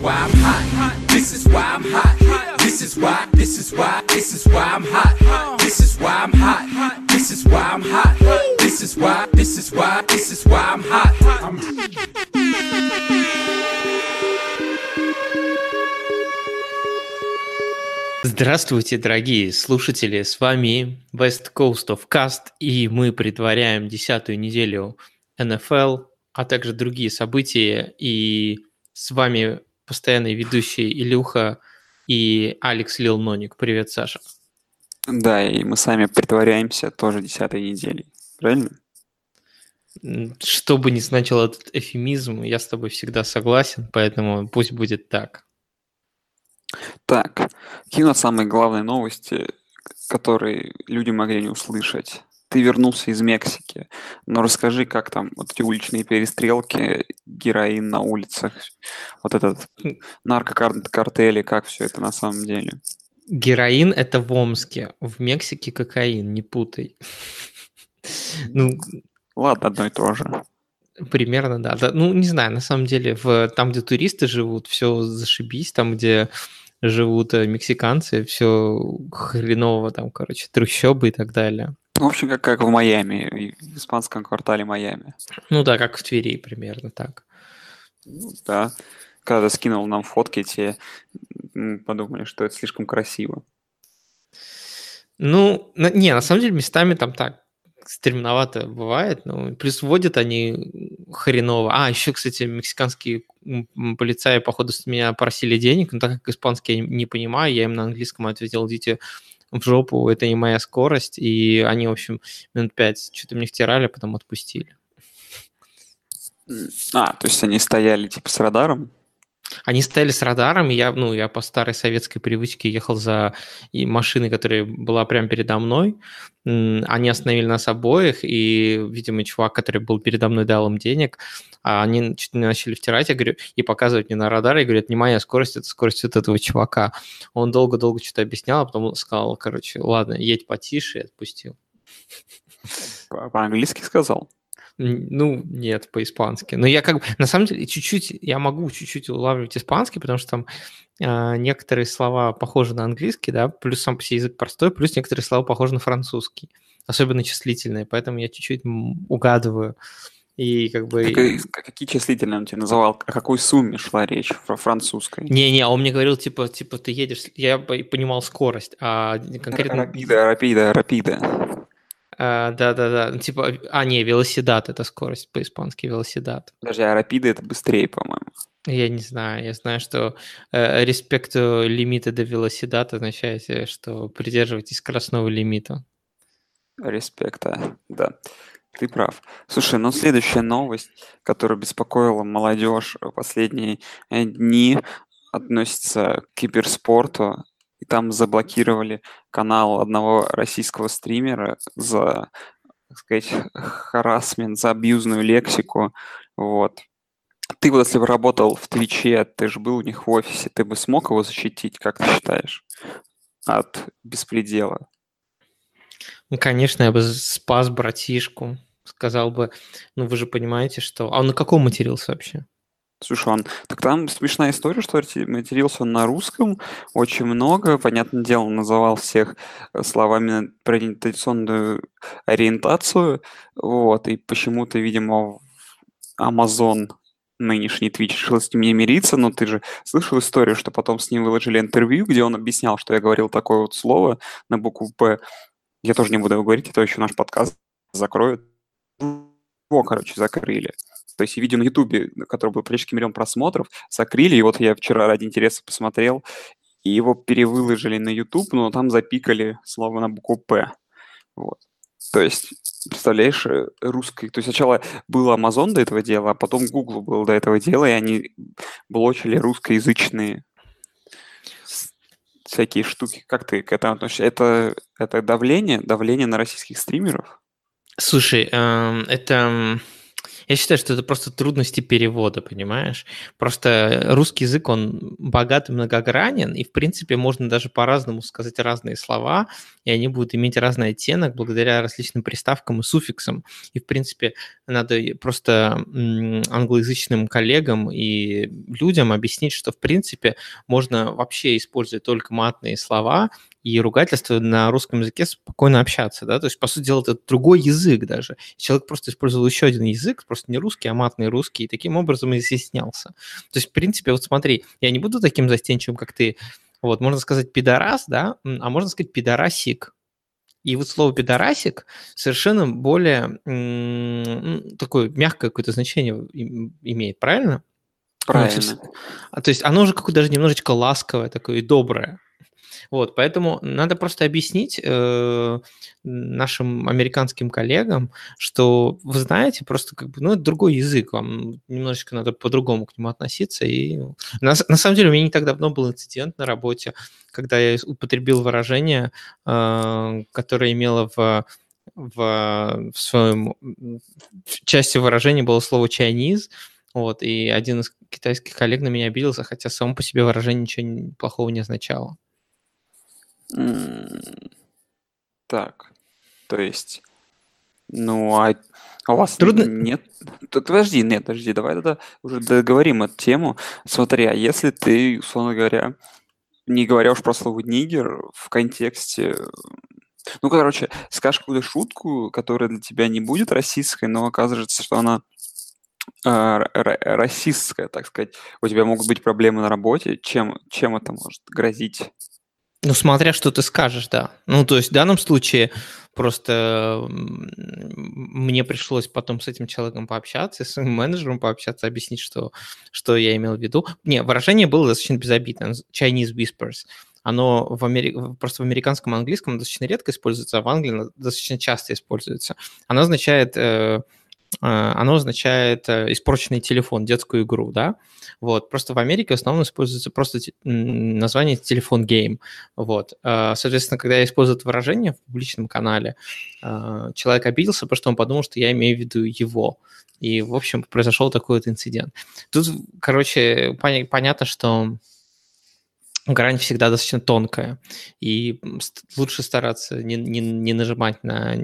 why I'm hot. This is why I'm hot. This is why, this is why, this is why I'm hot. This is why I'm hot. This is why I'm hot. This is why, this is why, this is why I'm hot. I'm Здравствуйте, дорогие слушатели, с вами West Coast of Cast, и мы притворяем десятую неделю NFL, а также другие события, и с вами постоянный ведущий Илюха и Алекс Лил Ноник. Привет, Саша. Да, и мы сами притворяемся тоже десятой недели. Правильно? Что бы ни значил этот эфемизм, я с тобой всегда согласен, поэтому пусть будет так. Так, какие у нас самые главные новости, которые люди могли не услышать? Ты вернулся из Мексики, но расскажи, как там вот эти уличные перестрелки, героин на улицах, вот этот наркокартели, как все это на самом деле? Героин это в Омске, в Мексике кокаин, не путай. Ну, ладно, одно и то же. Примерно, да. да. Ну, не знаю, на самом деле, в, там, где туристы живут, все зашибись, там, где живут э, мексиканцы, все хреново, там, короче, трущобы и так далее. Ну, в общем, как, как в Майами, в испанском квартале Майами. Ну да, как в Твери примерно так. Ну, да. Когда ты скинул нам фотки, те подумали, что это слишком красиво. Ну, не, на самом деле местами там так стремновато бывает, но плюс водят они хреново. А, еще, кстати, мексиканские полицаи, походу, с меня просили денег, но так как испанский я не понимаю, я им на английском ответил, идите в жопу, это не моя скорость, и они, в общем, минут пять что-то мне втирали, а потом отпустили. А, то есть они стояли типа с радаром? Они стояли с радаром, и я, ну, я по старой советской привычке ехал за и машиной, которая была прямо передо мной. Они остановили нас обоих, и, видимо, чувак, который был передо мной, дал им денег, а они чуть не начали втирать, я говорю, и показывать мне на радар, и говорят, моя скорость, это скорость вот этого чувака. Он долго-долго что-то объяснял, а потом сказал, короче, ладно, едь потише, и отпустил. По-английски сказал? Ну, нет, по-испански. Но я как бы, на самом деле, чуть-чуть, я могу чуть-чуть улавливать испанский, потому что там э, некоторые слова похожи на английский, да, плюс сам по себе язык простой, плюс некоторые слова похожи на французский, особенно числительные, поэтому я чуть-чуть угадываю. И как бы... Так, какие числительные он тебе называл? О какой сумме шла речь про французской? Не-не, он мне говорил, типа, типа, ты едешь... Я понимал скорость, а конкретно... Рапида, рапида, рапида. А, да-да-да, ну, типа, а, не, велосидат – это скорость по-испански, велосидат. Подожди, а рапиды – это быстрее, по-моему. Я не знаю, я знаю, что э, респект лимита до велосидата означает, э, что придерживайтесь скоростного лимита. Респекта, да. Ты прав. Слушай, ну следующая новость, которая беспокоила молодежь последние э, дни, относится к киберспорту там заблокировали канал одного российского стримера за, так сказать, харасмент, за абьюзную лексику, вот. Ты вот если бы работал в Твиче, ты же был у них в офисе, ты бы смог его защитить, как ты считаешь, от беспредела? Ну, конечно, я бы спас братишку, сказал бы, ну вы же понимаете, что... А он на каком матерился вообще? Слушай, он... Так там смешная история, что матерился он на русском очень много. Понятное дело, он называл всех э, словами про традиционную ориентацию. Вот, и почему-то, видимо, Amazon нынешний Twitch решил с ним не мириться, но ты же слышал историю, что потом с ним выложили интервью, где он объяснял, что я говорил такое вот слово на букву «П». Я тоже не буду его говорить, а то еще наш подкаст закроют. Его, короче, закрыли. То есть видео на Ютубе, которое было практически миллион просмотров, закрыли, и вот я вчера ради интереса посмотрел, и его перевыложили на YouTube, но там запикали слово на букву «П». Вот. То есть, представляешь, э, русский... То есть сначала был Amazon до этого дела, а потом Google был до этого дела, и они блочили русскоязычные всякие штуки. Как ты к этому относишься? Это, это давление? Давление на российских стримеров? Слушай, э, это Я считаю, что это просто трудности перевода, понимаешь? Просто русский язык, он богат и многогранен, и, в принципе, можно даже по-разному сказать разные слова, и они будут иметь разный оттенок благодаря различным приставкам и суффиксам. И, в принципе, надо просто англоязычным коллегам и людям объяснить, что, в принципе, можно вообще использовать только матные слова, и ругательство на русском языке спокойно общаться, да, то есть, по сути дела, это другой язык даже. Человек просто использовал еще один язык, просто не русский, а матный русский, и таким образом изъяснялся. То есть, в принципе, вот смотри, я не буду таким застенчивым, как ты, вот, можно сказать пидорас, да, а можно сказать пидорасик, и вот слово пидорасик совершенно более м- такое мягкое какое-то значение имеет, правильно? Правильно. А, то есть оно уже какое-то даже немножечко ласковое, такое и доброе. Вот, поэтому надо просто объяснить э, нашим американским коллегам, что вы знаете, просто как бы, ну, это другой язык, вам немножечко надо по-другому к нему относиться. И на, на самом деле у меня не так давно был инцидент на работе, когда я употребил выражение, э, которое имело в в, в своем в части выражения было слово Chinese, вот, и один из китайских коллег на меня обиделся, хотя само по себе выражение ничего плохого не означало. Так, то есть, ну, а у вас Трудно- нет... Т- Подожди, нет, подожди, давай тогда уже договорим эту тему. Смотри, а если ты, условно говоря, не говоря уж про слово нигер в контексте... Ну, короче, скажешь какую-то шутку, которая для тебя не будет расистской, но окажется, что она а, расистская, так сказать. У тебя могут быть проблемы на работе. Чем, чем это может грозить? Ну, смотря что ты скажешь, да. Ну, то есть в данном случае просто мне пришлось потом с этим человеком пообщаться, с менеджером пообщаться, объяснить, что, что я имел в виду. Не, выражение было достаточно безобидное. Chinese whispers. Оно в Амери... просто в американском английском достаточно редко используется, а в Англии достаточно часто используется. Оно означает Э, оно означает э, испорченный телефон, детскую игру, да, вот, просто в Америке в основном используется просто название телефон гейм, вот, э, соответственно, когда я использую это выражение в публичном канале, человек обиделся, потому что он подумал, что я имею в виду его, и, в общем, произошел такой вот инцидент. Тут, короче, понятно, что грань всегда достаточно тонкая, и лучше стараться не, не, не нажимать на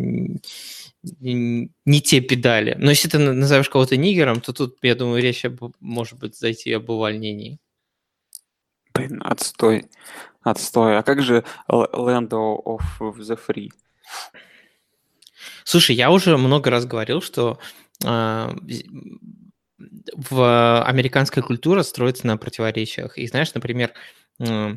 не те педали. Но если ты назовешь кого-то нигером, то тут, я думаю, речь об, может быть зайти об увольнении. Блин, отстой. Отстой. А как же Land of the Free? Слушай, я уже много раз говорил, что э, в американская культура строится на противоречиях. И знаешь, например, э,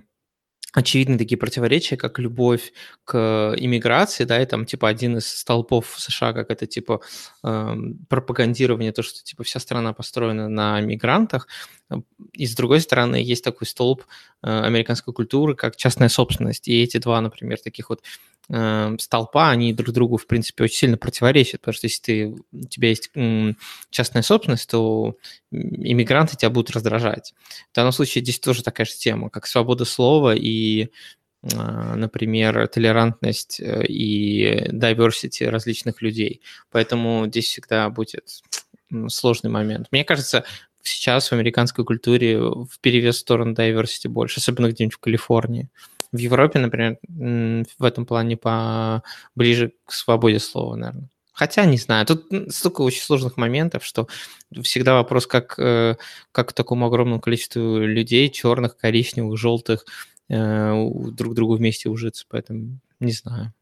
очевидны такие противоречия, как любовь к иммиграции, да, и там, типа, один из столпов США, как это, типа, э, пропагандирование, то, что, типа, вся страна построена на мигрантах, и, с другой стороны, есть такой столб э, американской культуры, как частная собственность, и эти два, например, таких вот э, столпа, они друг другу, в принципе, очень сильно противоречат, потому что если ты, у тебя есть частная собственность, то иммигранты тебя будут раздражать. В данном случае здесь тоже такая же тема, как свобода слова и а, например, толерантность э, и diversity различных людей. Поэтому здесь всегда будет сложный момент. Мне кажется, сейчас в американской культуре в перевес в сторону diversity больше, особенно где-нибудь в Калифорнии. В Европе, например, в этом плане по... ближе к свободе слова, наверное. Хотя, не знаю, тут столько очень сложных моментов, что всегда вопрос, как, э, как такому огромному количеству людей, черных, коричневых, желтых, э, друг другу вместе ужиться, поэтому не знаю.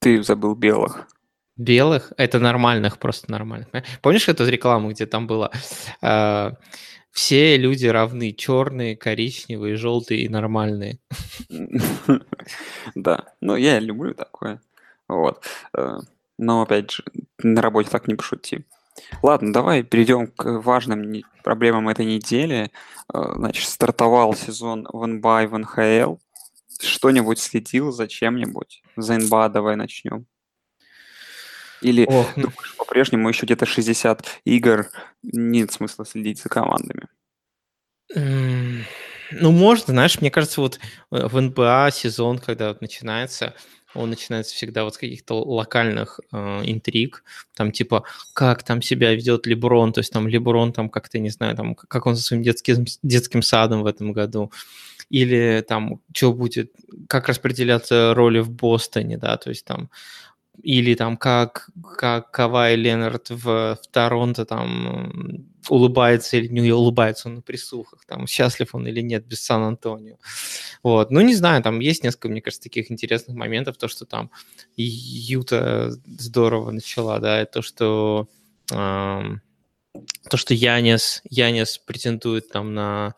Ты забыл белых. Белых? Это нормальных, просто нормальных. Помнишь эту рекламу, где там было э, все люди равны, черные, коричневые, желтые и нормальные? Да, ну я люблю такое. Вот. Но, опять же, на работе так не пошути. Ладно, давай перейдем к важным проблемам этой недели. Э, значит, стартовал сезон в НБА в НХЛ. Что-нибудь следил за чем-нибудь? За НБА давай начнем. Или Ох. Ну по-прежнему еще где-то 60 игр нет смысла следить за командами? Ну, можно, знаешь, мне кажется, вот э, в НБА сезон, когда вот начинается, он начинается всегда вот с каких-то локальных э, интриг, там типа, как там себя ведет Леброн, то есть там Леброн там как-то, не знаю, там, как он со своим детским, детским садом в этом году, или там, что будет, как распределяться роли в Бостоне, да, то есть там или там как, как Кавай Ленард в, в Торонто там улыбается или не улыбается он на присухах, там счастлив он или нет без Сан-Антонио. Вот. Ну, не знаю, там есть несколько, мне кажется, таких интересных моментов, то, что там Юта здорово начала, да, и то, что эм, то, что Янис, Янис претендует там на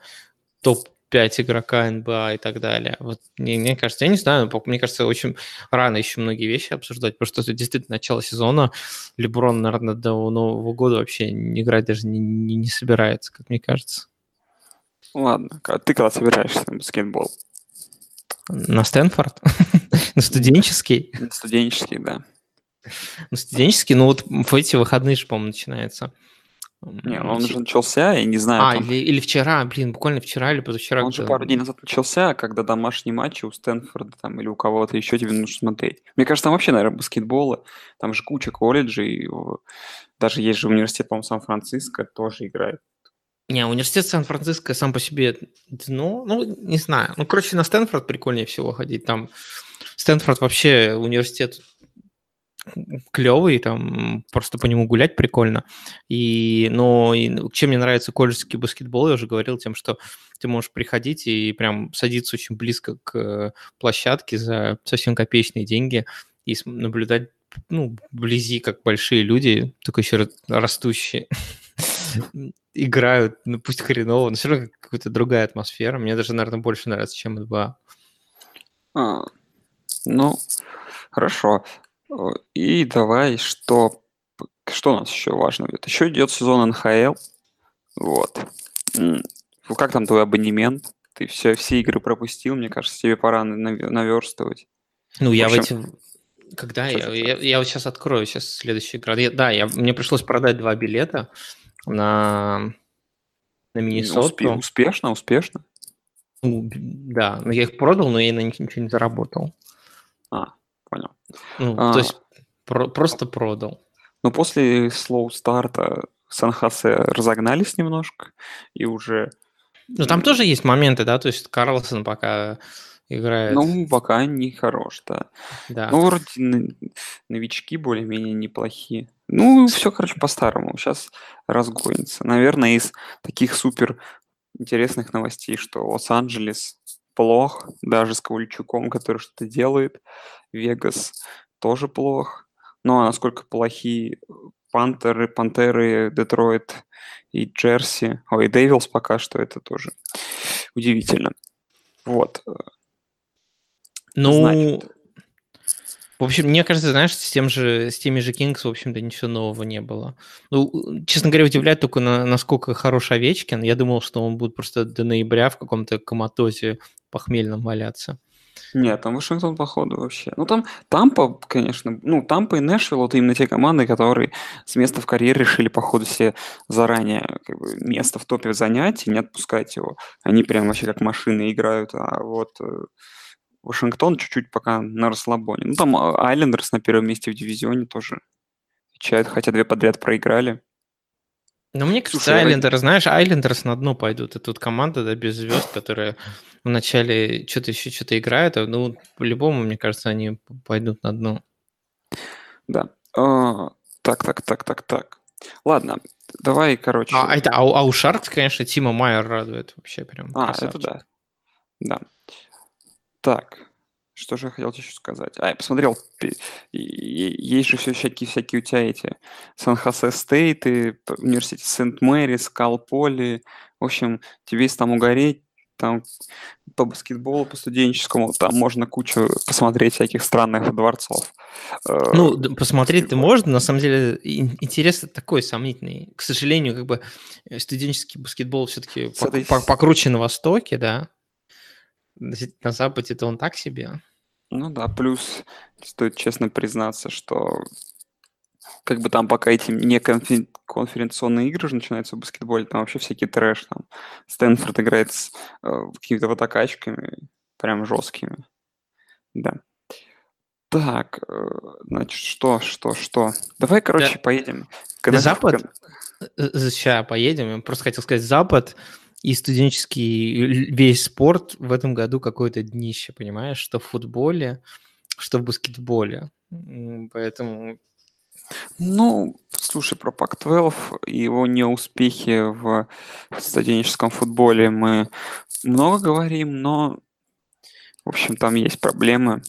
топ 5 игрока НБА и так далее. Вот мне, мне кажется, я не знаю, мне кажется, очень рано еще многие вещи обсуждать, потому что это действительно начало сезона. Леброн, наверное, до Нового года вообще не играть даже не, не, не собирается, как мне кажется. Ладно, ты когда собираешься на баскетбол? На Стэнфорд? На студенческий? На студенческий, да. На студенческий, ну вот в эти выходные же, по-моему, начинается. Не, он уже начался, я не знаю. А, там... или, или вчера, блин, буквально вчера или позавчера. Он же пару дней назад начался, когда домашние матчи у Стэнфорда там или у кого-то еще тебе нужно смотреть. Мне кажется, там вообще, наверное, баскетбола, там же куча колледжей, даже есть же университет, по-моему, Сан-Франциско тоже играет. Не, университет Сан-Франциско сам по себе дно, ну, не знаю. Ну, короче, на Стэнфорд прикольнее всего ходить. Там Стэнфорд вообще университет клевый, там просто по нему гулять прикольно. И, но и, чем мне нравится колледжский баскетбол, я уже говорил тем, что ты можешь приходить и прям садиться очень близко к площадке за совсем копеечные деньги и наблюдать ну, вблизи, как большие люди, только еще растущие, играют, ну пусть хреново, но все равно какая-то другая атмосфера. Мне даже, наверное, больше нравится, чем НБА. А, ну, хорошо. И давай, что, что у нас еще важно будет? Еще идет сезон НХЛ. Вот. Как там твой абонемент? Ты все, все игры пропустил, мне кажется, тебе пора наверстывать. Ну, я в, общем, в эти... Когда я, я, я вот сейчас открою сейчас следующий игра. Я, да, я, мне пришлось продать два билета на, на Миннесоту. Успе, успешно, успешно. Ну, да, но я их продал, но я на них ничего не заработал. А. Ну, а, то есть про- просто продал. Но после слоу старта Сан-Хосе разогнались немножко и уже... Ну, там тоже есть моменты, да, то есть Карлсон пока играет... Ну, пока не хорош, да. да. Ну, вроде новички более-менее неплохие. Ну, все, короче, по-старому. Сейчас разгонится. Наверное, из таких супер интересных новостей, что Лос-Анджелес плох, даже с Ковальчуком, который что-то делает. Вегас тоже плох. Ну, а насколько плохие Пантеры, Пантеры, Детройт и Джерси, ой, Дэвилс пока что, это тоже удивительно. Вот. Ну, Значит, в общем, мне кажется, знаешь, с, тем же, с теми же Кингс, в общем-то, ничего нового не было. Ну, честно говоря, удивляет только, на, насколько хорош Овечкин. Я думал, что он будет просто до ноября в каком-то коматозе похмельном валяться. Нет, там Вашингтон, походу, вообще. Ну, там Тампа, конечно, ну, Тампа и Нэшвилл, это именно те команды, которые с места в карьере решили, походу, себе заранее как бы, место в топе занять и не отпускать его. Они прям вообще как машины играют, а вот э, Вашингтон чуть-чуть пока на расслабоне. Ну, там Айлендерс на первом месте в дивизионе тоже отвечают, хотя две подряд проиграли. Ну, мне кажется, Слушай, Айлендерс, знаешь, Айлендерс на дно пойдут. Это тут команда, да, без звезд, которая вначале что-то еще что-то играет, а, ну, по-любому, мне кажется, они пойдут на дно. Да. А, так, так, так, так, так. Ладно, давай, короче. А, это, а, а у Шаркс, конечно, Тима Майер радует вообще прям. А, красавчик. это да. Да. Так, что же я хотел еще сказать? А, я посмотрел, есть же все всякие, всякие у тебя эти Сан-Хосе Стейт, и университет Сент-Мэрис, Калполи. В общем, тебе есть там угореть, там по баскетболу, по студенческому, там можно кучу посмотреть всяких странных дворцов. Э, ну, посмотреть ты можно, на самом деле интерес такой сомнительный. К сожалению, как бы э, студенческий баскетбол все-таки этой... покруче на Востоке, да. На Западе-то он так себе. Ну да, плюс стоит честно признаться, что как бы там пока эти не конференционные игры же начинаются в баскетболе, там вообще всякий трэш. Там Стэнфорд играет с э, какими-то водокачками, прям жесткими. Да. Так, э, значит, что, что, что? Давай, короче, Да, поедем. да Когда Запад, сейчас поедем, я просто хотел сказать, Запад и студенческий весь спорт в этом году какое-то днище, понимаешь, что в футболе, что в баскетболе. Поэтому Ну, слушай, про Пак-12 и его неуспехи в студенческом футболе мы много говорим, но, в общем, там есть проблемы.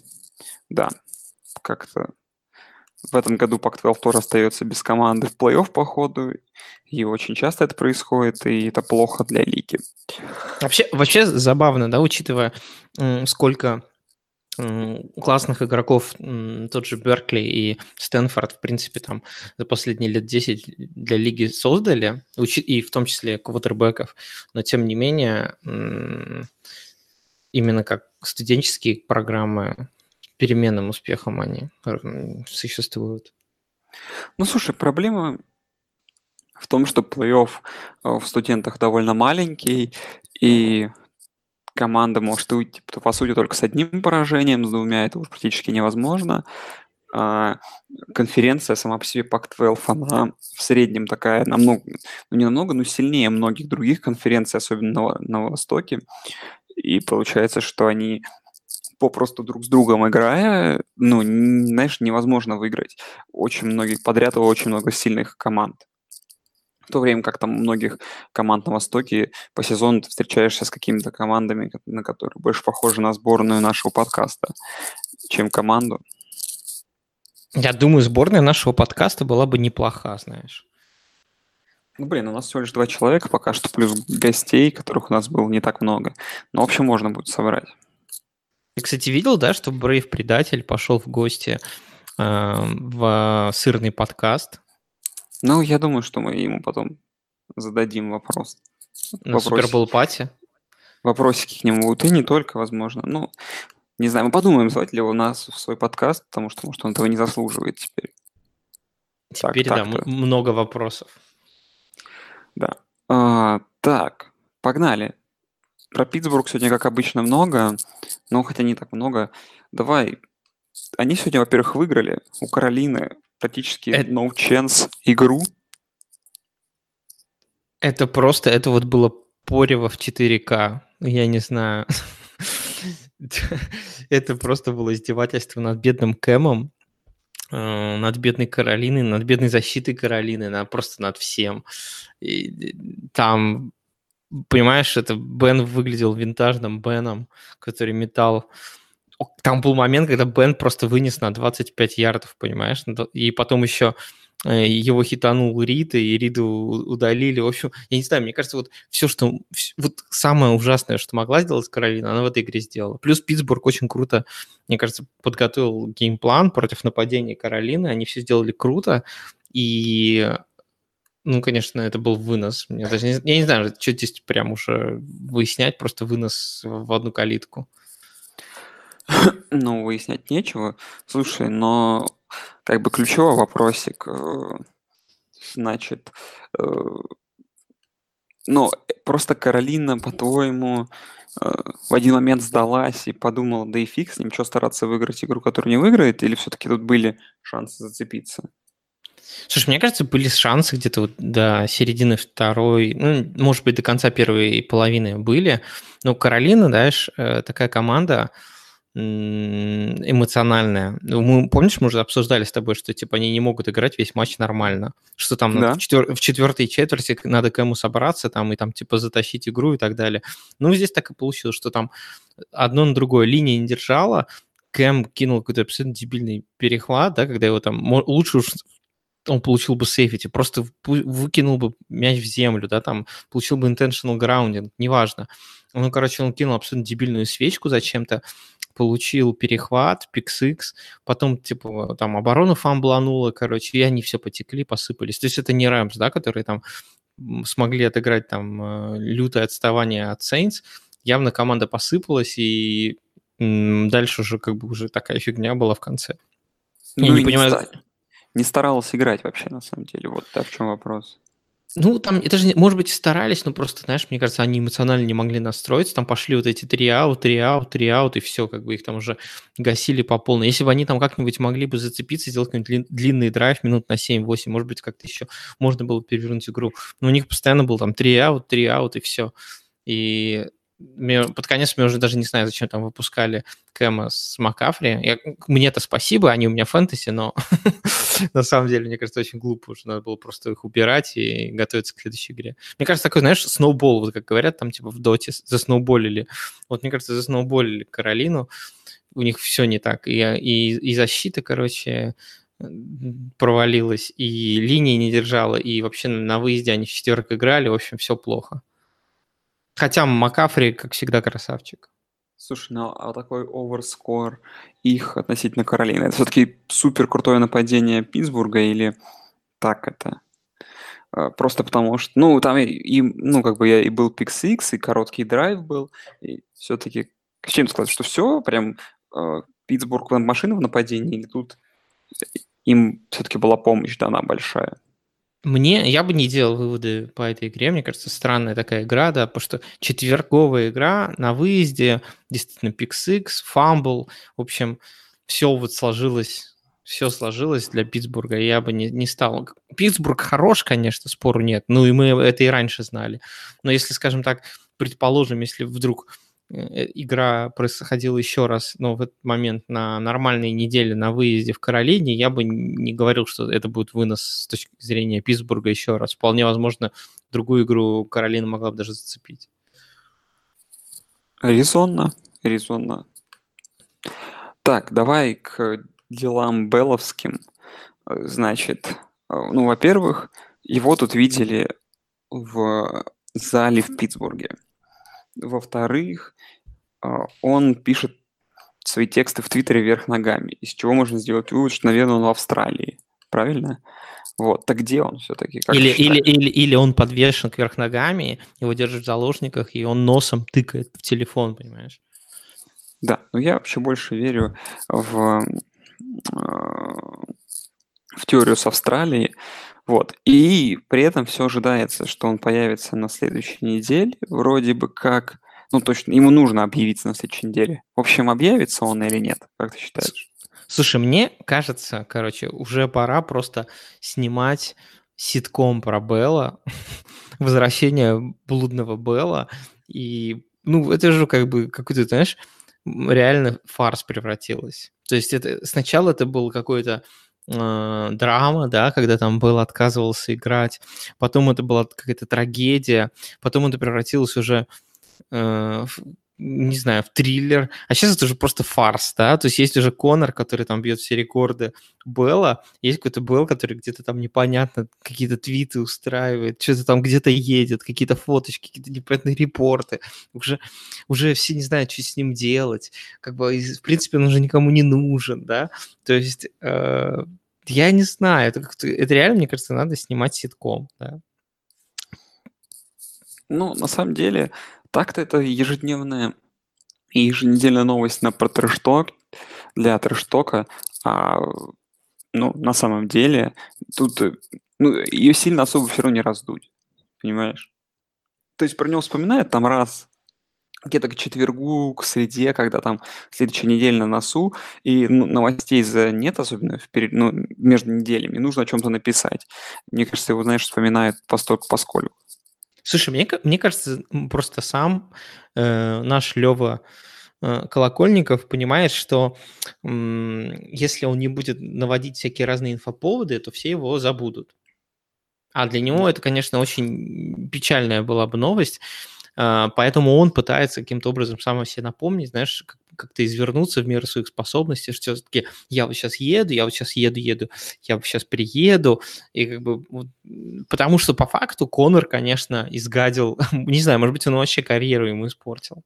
Да, как-то в этом году Пак-12 тоже остается без команды в плей-офф по ходу, и очень часто это происходит, и это плохо для лиги. вообще, вообще забавно, да, учитывая, сколько классных игроков тот же Беркли и Стэнфорд, в принципе, там за последние лет 10 для лиги создали, и в том числе квотербеков, но тем не менее именно как студенческие программы переменным успехом они существуют. Ну, слушай, проблема в том, что плей-офф э, в студентах довольно маленький, и команда может уйти, по сути, только с одним поражением, с двумя это уже практически невозможно. А, конференция сама по себе Pac-12, она в среднем такая намного, ну не намного, но сильнее многих других конференций, особенно на, на Востоке. И получается, что они попросту друг с другом играя, ну, знаешь, невозможно выиграть. Очень многих подряд и очень много сильных команд. В то время как там у многих команд на Востоке по сезону ты встречаешься с какими-то командами, ко- на которые больше похожи на сборную нашего подкаста, чем команду. Я думаю, сборная нашего подкаста была бы неплоха, знаешь. Ну, блин, у нас всего лишь два человека пока что, плюс гостей, которых у нас было не так много. Но, в общем, можно будет собрать. Ты, кстати, видел, да, что Брейв Предатель пошел в гости э, в сырный подкаст Ну, я думаю, что мы ему потом зададим вопрос. на. Супербол пати? Вопросики к нему будут, и не только, возможно. Ну, не знаю, мы подумаем, звать ли его нас в свой подкаст, потому что, может, он этого не заслуживает теперь. Так, Теперь, да, так-то. м- много вопросов. Да. А, так, погнали. Про Питтсбург сегодня, как обычно, много, но хотя не так много. Давай. Они сегодня, во-первых, выиграли у Каролины практически Э- no chance игру. Это просто, это вот было порево в 4К. Я не знаю. Это просто было издевательство над бедным Кэмом, э, над бедной Каролиной, над бедной защитой Каролины, над, просто над всем. И там, понимаешь, это Бен выглядел винтажным Беном, который метал там был момент, когда Бен просто вынес на 25 ярдов, понимаешь? И потом еще э, его хитанул Рита, и Риду удалили. В общем, я не знаю, мне кажется, вот все, что... Вот самое ужасное, что могла сделать Каролина, она в этой игре сделала. Плюс Питтсбург очень круто, мне кажется, подготовил геймплан против нападения Каролины. Они все сделали круто. И ну, конечно, это был вынос. Мне даже не- я не знаю, что здесь прям уже выяснять, просто вынос в одну калитку. Ну, выяснять нечего. Слушай, но как бы ключевой вопросик. э, Значит, э, ну, э, просто Каролина, по-твоему, в один момент сдалась и подумала, да и фиг с ним, что стараться выиграть игру, которую не выиграет, или все-таки тут были шансы зацепиться? Слушай, мне кажется, были шансы где-то вот до середины второй, ну, может быть, до конца первой половины были. Но Каролина, знаешь, э, такая команда эмоциональная. Ну, Мы, помнишь, мы уже обсуждали с тобой, что типа они не могут играть весь матч нормально. Что там Да. в, четвер- в четвертой четверти надо кому собраться там и там типа затащить игру и так далее. Ну, здесь так и получилось, что там одно на другое линия не держала, Кэм кинул какой-то абсолютно дебильный перехват, да, когда его там лучше уж он получил бы safety, просто выкинул бы мяч в землю, да, там, получил бы intentional grounding, неважно. Ну, короче, он кинул абсолютно дебильную свечку зачем-то, получил перехват, pick six, потом, типа, там, оборона фамбланула, короче, и они все потекли, посыпались. То есть это не Рэмс, да, которые там смогли отыграть там э, лютое отставание от Saints. Явно команда посыпалась, и дальше уже как бы уже такая фигня была в конце. Я Ну не и понимаю, ста- не старалась играть вообще, на самом деле. Вот так в чем вопрос. Ну, там, это же, может быть, старались, но просто, знаешь, мне кажется, они эмоционально не могли настроиться, там пошли вот эти три аут, три аут, три аут, и все, как бы их там уже гасили по полной. Если бы они там как-нибудь могли бы зацепиться, сделать какой-нибудь длинный драйв минут на 7-8, может быть, как-то еще можно было перевернуть игру. Но у них постоянно был там три аут, три аут, и все. И под конец мы уже даже не знаю, зачем там выпускали Кэма с Макафри. мне это спасибо, они у меня фэнтези, но на самом деле, мне кажется, очень глупо уже. Надо было просто их убирать и готовиться к следующей игре. Мне кажется, такой, знаешь, сноубол, вот как говорят, там типа в доте засноуболили. Вот мне кажется, засноуболили Каролину. У них все не так. И, и, и защита, короче, провалилась, и линии не держала, и вообще на выезде они в четверок играли, в общем, все плохо. Хотя Макафри, как всегда, красавчик. Слушай, ну а такой оверскор их относительно Каролины, это все-таки супер крутое нападение Питтсбурга или так это? А, просто потому что, ну, там и, и ну, как бы я и был пик и короткий драйв был, и все-таки, с чем сказать, что все, прям э, Питтсбург машина в нападении, или тут им все-таки была помощь дана большая? Мне, я бы не делал выводы по этой игре. Мне кажется, странная такая игра, да, потому что четверговая игра на выезде, действительно, pick six, fumble, в общем, все вот сложилось, все сложилось для Питтсбурга. Я бы не, не стал. Питтсбург хорош, конечно, спору нет. Ну и мы это и раньше знали. Но если, скажем так, предположим, если вдруг игра происходила еще раз, но в этот момент на нормальной неделе на выезде в Каролине, я бы не говорил, что это будет вынос с точки зрения Питтсбурга еще раз. Вполне возможно, другую игру Каролина могла бы даже зацепить. Резонно, резонно. Так, давай к делам Белловским. Значит, э, ну, во-первых, его тут видели в зале в Питтсбурге. Во-вторых, а, он пишет свои тексты в Твиттере вверх ногами, из чего можно сделать вывод, что, наверное, он в Австралии. Правильно? Вот. Так где он все-таки? Или, или, или, или он подвешен кверх ногами, его держат в заложниках, и он носом тыкает в телефон, понимаешь? Да, но я вообще больше верю в, а, в теорию с Австралией. Вот. И при этом все ожидается, что он появится на следующей неделе, вроде бы как, ну точно, ему нужно объявиться на следующей неделе. В общем, объявится он или нет, как ты считаешь? Слушай, мне кажется, короче, уже пора просто снимать ситком про Белла, возвращение блудного Белла, и, ну, это же как бы какой-то, знаешь, реально фарс превратилось. То есть это сначала это был какой-то э, драма, да, когда там был отказывался играть, потом это была какая-то трагедия, потом это превратилось уже э, в, не знаю, в триллер, а сейчас это уже просто фарс, да, то есть есть уже Конор, который там бьет все рекорды Белла, есть какой-то Белл, который где-то там непонятно какие-то твиты устраивает, что-то там где-то едет, какие-то фоточки, какие-то непонятные репорты, уже, уже все не знают, что с ним делать, как бы, в принципе, он уже никому не нужен, да, то есть э, я не знаю, это, это реально, мне кажется, надо снимать ситком, да. Ну, на самом деле, так-то это ежедневная и еженедельная новость на про трэшток для трэштока, а, ну, на самом деле, тут ну, ее сильно особо все равно не раздуть, понимаешь? То есть про него вспоминают там раз где-то к четвергу, к среде, когда там следующая неделя на носу, и ну, новостей за нет, особенно вперед, ну, между неделями, нужно о чем-то написать. Мне кажется, его, знаешь, вспоминают постольку поскольку. Слушай, мне, мне кажется, просто сам э, наш Лева э, Колокольников понимает, что э, если он не будет наводить всякие разные инфоповоды, то все его забудут. А для него это, конечно, очень печальная была бы новость, а, поэтому он пытается каким-то образом сам себе напомнить, знаешь, как-то извернуться в меру своих способностей, что все-таки я вот сейчас еду, я вот сейчас еду, еду, я вот сейчас приеду, и как бы, вот, потому что по факту Конор, конечно, изгадил, не знаю, может быть, он вообще карьеру ему испортил.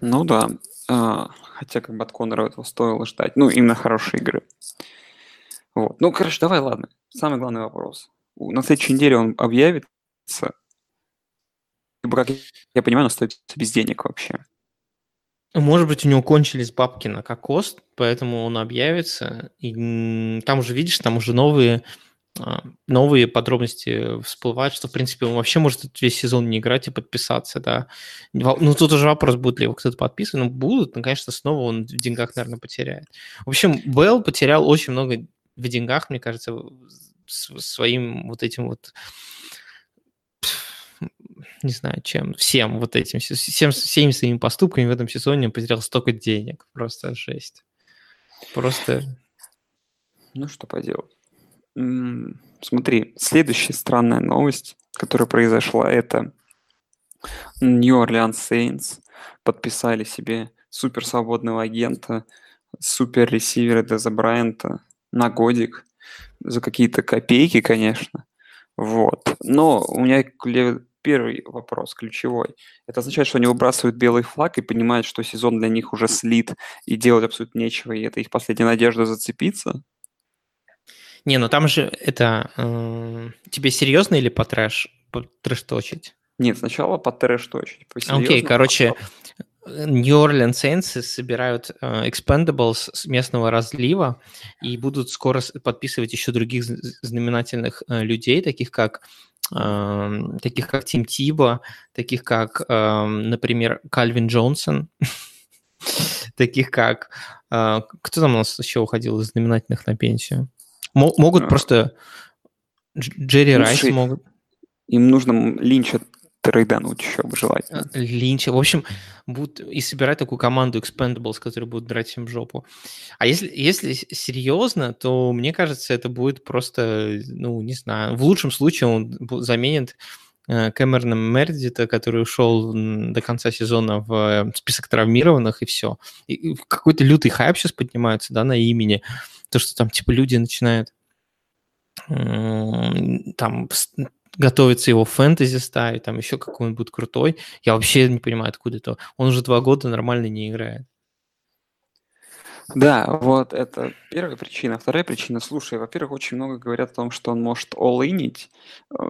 Ну да, а, хотя как бы от Конора этого стоило ждать, ну, именно хорошие игры. Вот. Ну, короче, давай, ладно. Самый главный вопрос. На следующей неделе он объявится, как я понимаю, он остается без денег вообще. Может быть, у него кончились бабки на кокос, поэтому он объявится. И там уже, видишь, там уже новые а, новые подробности всплывают, что, в принципе, он вообще может весь сезон не играть и подписаться, да. Ну, тут уже вопрос, будет ли его кто-то подписан. Ну, будут, но, конечно, снова он в деньгах, наверное, потеряет. В общем, Белл потерял очень много в деньгах, мне кажется, своим вот этим вот не знаю, чем, всем вот этим, всем, всеми своими поступками в этом сезоне он потерял столько денег. Просто жесть. Просто... Ну, что поделать. Смотри, следующая странная новость, которая произошла, это New Orleans Saints подписали себе супер свободного агента, супер ресивера Деза Брайанта на годик за какие-то копейки, конечно. Вот. Но у меня первый вопрос, ключевой. Это означает, что они выбрасывают белый флаг и понимают, что сезон для них уже слит и делать абсолютно нечего, и это их последняя надежда зацепиться? Не, ну там же это... Э, тебе серьезно или по трэш, по трэш-точить? Нет, сначала по трэш-точить. Окей, okay, короче, New Orleans Saints собирают uh, Expendables с местного разлива и будут скоро подписывать еще других знаменательных uh, людей, таких как таких как Тим Тиба, таких как, например, Кальвин Джонсон, таких как... А, кто там у нас еще уходил из знаменательных на пенсию? Могут а. просто... Джерри Райс могут. Им нужно Линча трейдануть еще бы желательно. А, Линча. В общем, будут и собирать такую команду Expendables, которые будут драть всем жопу. А если, если серьезно, то мне кажется, это будет просто, ну, не знаю, в лучшем случае он заменит э, Кэмерона Мердита, который ушел до конца сезона в э, список травмированных, и все. И какой-то лютый хайп сейчас поднимается, да, на имени. То, что там, типа, люди начинают там готовится его фэнтези ставить, там еще какой-нибудь будет крутой. Я вообще не понимаю, откуда это. Он уже два года нормально не играет. Да, вот это первая причина. Вторая причина, слушай, во-первых, очень много говорят о том, что он может all-inить, э,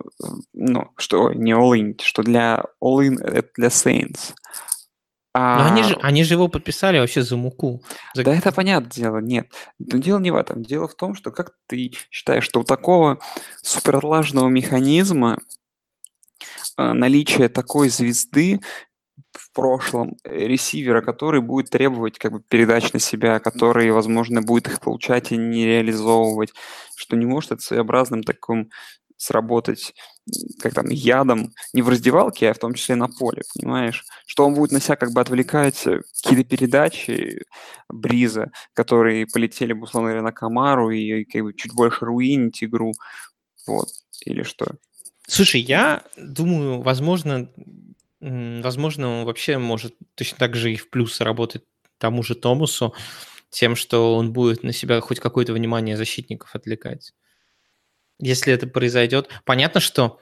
ну, что не all-inить, что для all-in это для Saints. А... Но они же, они же его подписали вообще за муку. За... Да это понятное дело, нет. Но дело не в этом. Дело в том, что как ты считаешь, что у такого суперотлаженного механизма э, наличие такой звезды в прошлом, э, ресивера, который будет требовать как бы передач на себя, который, возможно, будет их получать и не реализовывать, что не может это своеобразным таким сработать как там, ядом не в раздевалке, а в том числе на поле, понимаешь? Что он будет на себя как бы отвлекать э, какие-то передачи Бриза, которые полетели бы, условно говоря, на Камару и как бы чуть больше руинить игру, вот, или что? Слушай, я думаю, возможно, возможно, он вообще может точно так же и в плюс работать тому же Томасу, тем, что он будет на себя хоть какое-то внимание защитников отвлекать если это произойдет. Понятно, что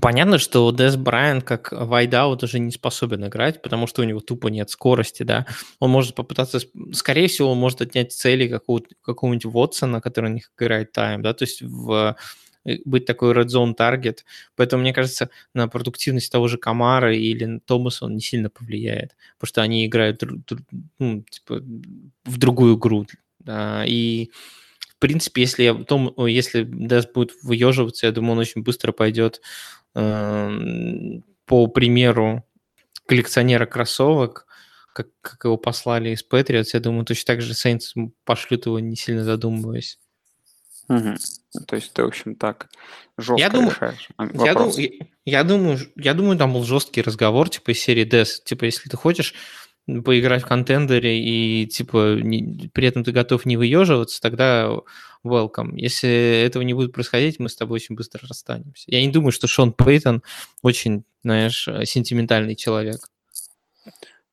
Понятно, что Дес Брайан как вайдаут уже не способен играть, потому что у него тупо нет скорости, да. Он может попытаться, скорее всего, он может отнять цели какого-нибудь Вотсона, который у них играет тайм, да, то есть в, э, быть такой red zone таргет. Поэтому, мне кажется, на продуктивность того же Камара или Томаса он не сильно повлияет, потому что они играют ну, типа, в другую игру. Да, и принципе, если, том, если Дэс будет выеживаться, я думаю, он очень быстро пойдет э, по примеру коллекционера кроссовок, как, как его послали из Patriots, я думаю, точно так же Saints пошлют его, не сильно задумываясь. Угу. То есть ты, в общем, так жестко я думаю, решаешь я, дум, я, я, думаю, я думаю, там был жесткий разговор, типа, из серии DES. Типа, если ты хочешь поиграть в контендере и типа не, при этом ты готов не выеживаться, тогда welcome. Если этого не будет происходить, мы с тобой очень быстро расстанемся. Я не думаю, что Шон Пейтон очень, знаешь, сентиментальный человек.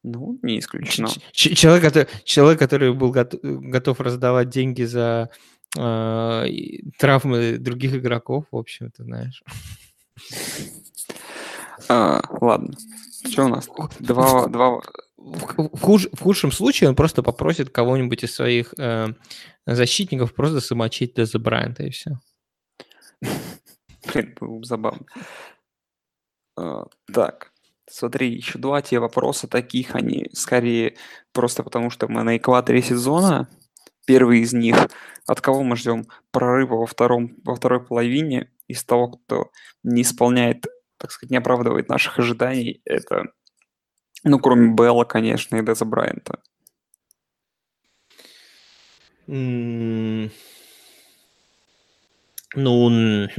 Ну, не исключено. Ч- человек, который, человек, который был готов, готов раздавать деньги за э, травмы других игроков, в общем, ты знаешь. А, ладно. Что у нас? Два, два, в, хуж, в худшем случае он просто попросит кого-нибудь из своих э, защитников просто замочить Деза Брайанта, и все. Блин, было бы забавно. А, так, смотри, еще два те вопроса таких, они скорее просто потому, что мы на экваторе сезона. Первый из них, от кого мы ждем прорыва во, втором, во второй половине, из того, кто не исполняет, так сказать, не оправдывает наших ожиданий, это, ну, кроме Белла, конечно, и Деза Брайанта. Ну,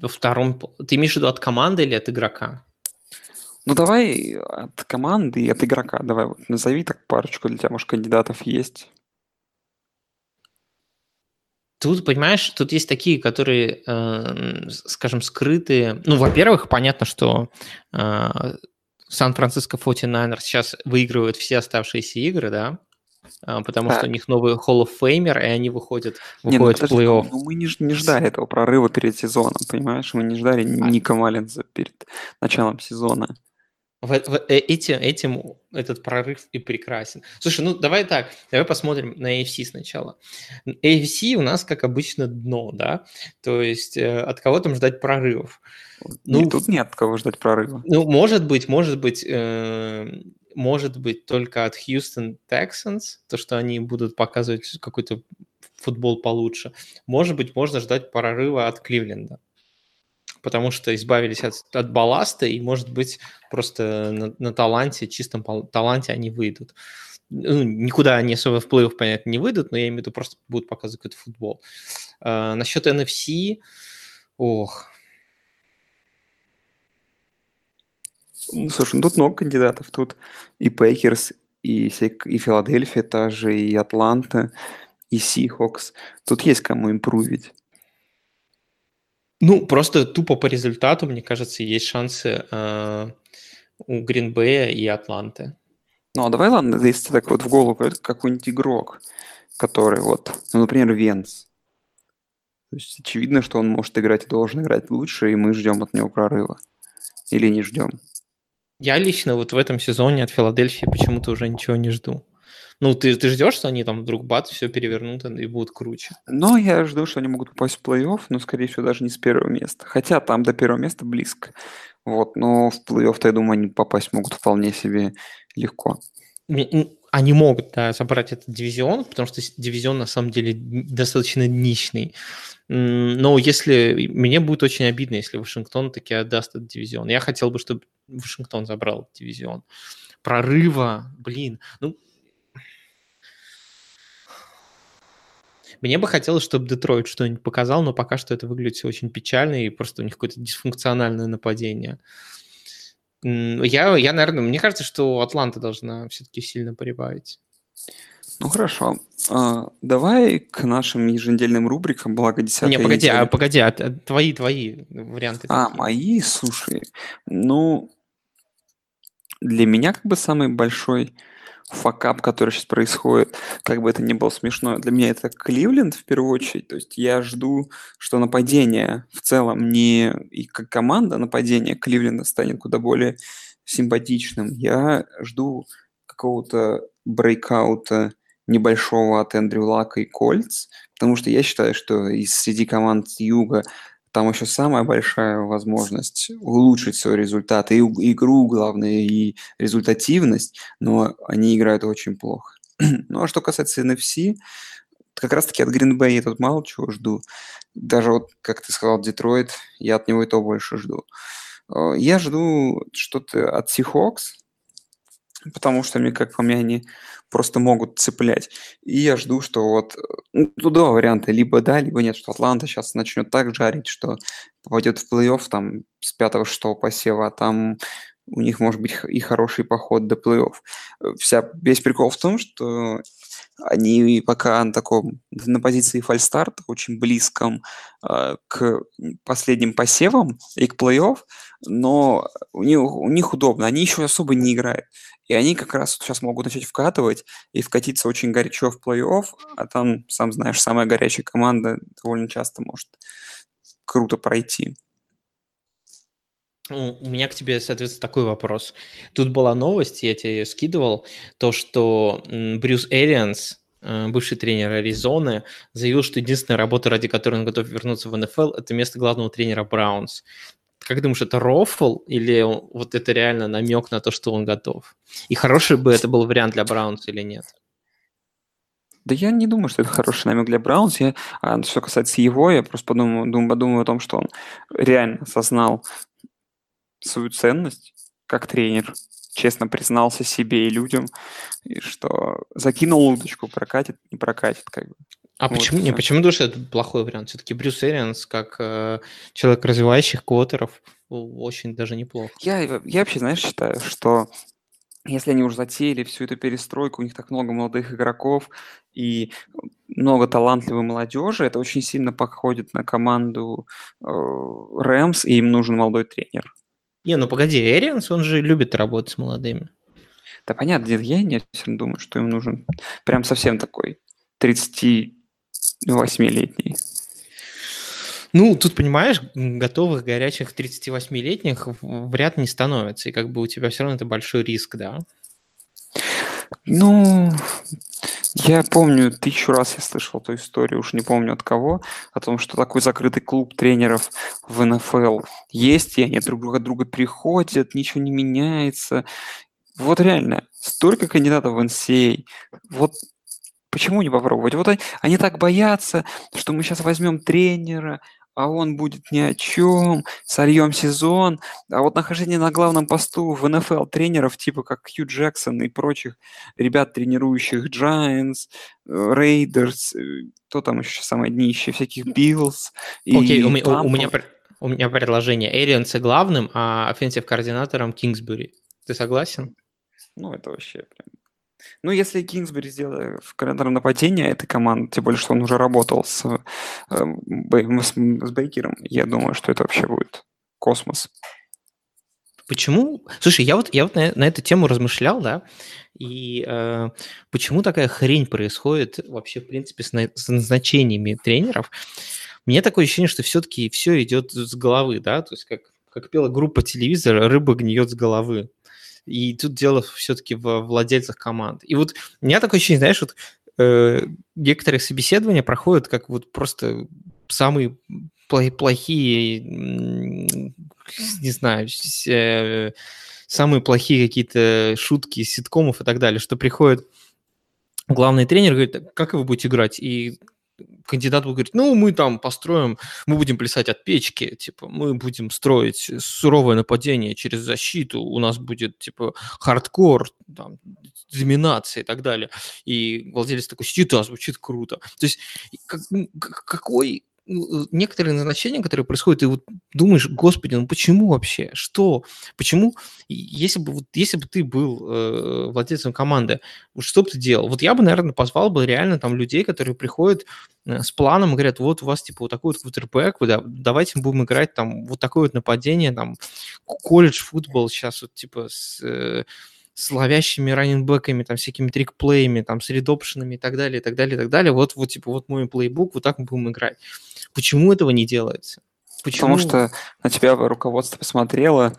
во втором... Ты имеешь в виду от команды или от игрока? Ну, давай от команды и от игрока. Давай вот назови так парочку для тебя, может, кандидатов есть. Тут, понимаешь, тут есть такие, которые, э, скажем, скрытые. Ну, во-первых, понятно, что э, Сан-Франциско 49ers сейчас выигрывают все оставшиеся игры, да, э, потому так. что у них новый Hall of Famer, и они выходят, выходят не, ну, в плей-офф. Ну, мы не, не ждали этого прорыва перед сезоном, понимаешь? Мы не ждали а. Ника Маллинза перед началом сезона. В, в, э, эти, этим этот прорыв и прекрасен. Слушай, ну давай так, давай посмотрим на AFC сначала. AFC у нас, как обычно, дно, да? То есть э, от кого там ждать прорывов? Ну, и тут нет от кого ждать прорыва. Ну, может быть, может быть, э, может быть только от Houston Texans, то, что они будут показывать какой-то футбол получше. Может быть, можно ждать прорыва от Кливленда потому что избавились от, от балласта, и, может быть, просто на, на таланте, чистом таланте они выйдут. Ну, никуда они особо в плей понятно, не выйдут, но я имею в виду, просто будут показывать какой-то футбол. А, насчет NFC, ох. Слушай, ну, тут много кандидатов. Тут и Пейкерс, и, и Филадельфия та же, и Атланта, и Сихокс. Тут есть кому импрувить. Ну, просто тупо по результату, мне кажется, есть шансы э, у Гринбея и Атланты. Ну, а давай, ладно, если так вот в голову какой-нибудь игрок, который вот, ну, например, Венс. То есть очевидно, что он может играть и должен играть лучше, и мы ждем от него прорыва. Или не ждем. Я лично вот в этом сезоне от Филадельфии почему-то уже ничего не жду. Ну, ты, ты ждешь, что они там вдруг бац, все перевернут и будут круче? Ну, я жду, что они могут попасть в плей-офф, но, скорее всего, даже не с первого места. Хотя там до первого места близко. Вот, но в плей-офф, я думаю, они попасть могут вполне себе легко. Они могут да, забрать этот дивизион, потому что дивизион на самом деле достаточно нищный. Но если мне будет очень обидно, если Вашингтон таки отдаст этот дивизион. Я хотел бы, чтобы Вашингтон забрал этот дивизион. Прорыва, блин. Ну, Мне бы хотелось, чтобы Детройт что-нибудь показал, но пока что это выглядит все очень печально, и просто у них какое-то дисфункциональное нападение. Я, я, наверное, мне кажется, что Атланта должна все-таки сильно прибавить. Ну хорошо. А, давай к нашим еженедельным рубрикам, благо 10 Не, погоди, неделя. а, погоди, а, твои, твои варианты. А, такие. мои, слушай, ну, для меня как бы самый большой факап, который сейчас происходит, как бы это ни было смешно, для меня это Кливленд в первую очередь. То есть я жду, что нападение в целом не и как команда нападение Кливленда станет куда более симпатичным. Я жду какого-то брейкаута небольшого от Эндрю Лака и Кольц, потому что я считаю, что из среди команд Юга там еще самая большая возможность улучшить свой результат, и игру, главное, и результативность, но они играют очень плохо. ну, а что касается NFC, как раз-таки от Green Bay я тут мало чего жду. Даже вот, как ты сказал, Детройт, я от него и то больше жду. Э, я жду что-то от Seahawks, потому что, мне, как по мне, они просто могут цеплять. И я жду, что вот, ну, тут два варианта, либо да, либо нет, что Атланта сейчас начнет так жарить, что попадет в плей-офф там с пятого-шестого посева, а там у них может быть и хороший поход до плей-офф. Вся, весь прикол в том, что они пока на таком, на позиции фальстарта, очень близком э, к последним посевам и к плей-офф, но у них, у них удобно, они еще особо не играют. И они как раз сейчас могут начать вкатывать и вкатиться очень горячо в плей-офф, а там, сам знаешь, самая горячая команда довольно часто может круто пройти. Ну, у меня к тебе, соответственно, такой вопрос. Тут была новость, я тебе скидывал, то, что Брюс Эрианс, э, бывший тренер Аризоны, заявил, что единственная работа, ради которой он готов вернуться в НФЛ, это место главного тренера Браунс. Как думаешь, это рофл или вот это реально намек на то, что он готов? И хороший бы это был вариант для Браунс или нет? Да я не думаю, что это хороший намек для Браунс. Я, а, что касается его, я просто подумаю, думаю, подумаю о том, что он реально осознал свою ценность как тренер, честно признался себе и людям, и что закинул удочку, прокатит, не прокатит, как бы. А вот почему, не, почему думаешь, это плохой вариант? Все-таки Брюс Эрианс, как э, человек развивающих квотеров, очень даже неплохо. Я, я вообще, знаешь, считаю, что если они уже затеяли всю эту перестройку, у них так много молодых игроков и много талантливой молодежи, это очень сильно походит на команду э, Рэмс, и им нужен молодой тренер. Не, ну погоди, Эрианс, он же любит работать с молодыми. Да понятно, я не думаю, что им нужен прям совсем такой 38-летний. Ну, тут, понимаешь, готовых горячих 38-летних вряд не становится, и как бы у тебя все равно это большой риск, да? Ну, я помню, тысячу раз я слышал эту историю, уж не помню от кого, о том, что такой закрытый клуб тренеров в НФЛ есть, и они друг друга друга приходят, ничего не меняется. Вот реально, столько кандидатов в NCAA, вот почему не попробовать? Вот они, они так боятся, что мы сейчас возьмем тренера, а он будет ни о чем, сольем сезон. А вот нахождение на главном посту в НФЛ тренеров, типа как Хью Джексон и прочих ребят, тренирующих Giants, Рейдерс, кто там еще самое днище, всяких Биллс. Окей, okay, у, у, у, меня, у меня предложение. Эрианса главным, а offensive координатором Кингсбери. Ты согласен? Ну, это вообще прям ну, если Кингсбери сделают координатором нападения этой команды, тем более, что он уже работал с, э, с, с Бейкером, я думаю, что это вообще будет космос. Почему? Слушай, я вот, я вот на, на эту тему размышлял, да, и э, почему такая хрень происходит вообще, в принципе, с, на, с назначениями тренеров? Мне такое ощущение, что все-таки все идет с головы, да, то есть как, как пела группа телевизора «Рыба гниет с головы». И тут дело все-таки в владельцах команд. И вот у меня такое ощущение, знаешь, вот э, некоторые собеседования проходят как вот просто самые плохие, не знаю, э, самые плохие какие-то шутки ситкомов и так далее, что приходит главный тренер, говорит, как вы будете играть? И кандидат будет говорить, ну, мы там построим, мы будем плясать от печки, типа, мы будем строить суровое нападение через защиту, у нас будет, типа, хардкор, там, доминация и так далее. И владелец такой сидит, да, звучит круто. То есть как, какой некоторые назначения, которые происходят, и вот думаешь, господи, ну почему вообще? Что? Почему? Если бы, вот, если бы ты был э, владельцем команды, что бы ты делал? Вот я бы, наверное, позвал бы реально там людей, которые приходят э, с планом и говорят, вот у вас типа вот такой вот квотербэк, да, давайте будем играть там вот такое вот нападение, там колледж футбол сейчас вот типа с... Э, с ловящими раненбеками, там, всякими трикплеями, там, с редопшенами и так далее, и так далее, и так далее. Вот, вот, типа, вот мой плейбук, вот так мы будем играть. Почему этого не делается? Почему? Потому что на тебя руководство посмотрело,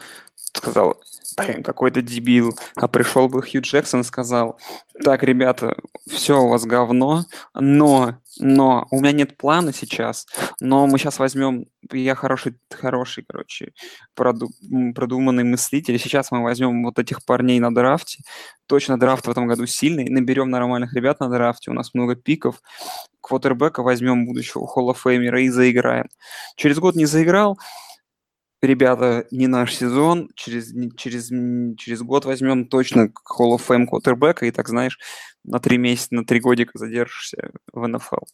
сказал, блин, какой-то дебил. А пришел бы Хью Джексон и сказал, так, ребята, все у вас говно, но, но, у меня нет плана сейчас, но мы сейчас возьмем, я хороший, хороший, короче, проду, продуманный мыслитель, сейчас мы возьмем вот этих парней на драфте, точно драфт в этом году сильный, наберем нормальных ребят на драфте, у нас много пиков, квотербека возьмем будущего Famer и заиграем. Через год не заиграл, ребята, не наш сезон, через, через, через год возьмем точно Hall of Fame квотербека, и так, знаешь, на три месяца, на три годика задержишься в НФЛ.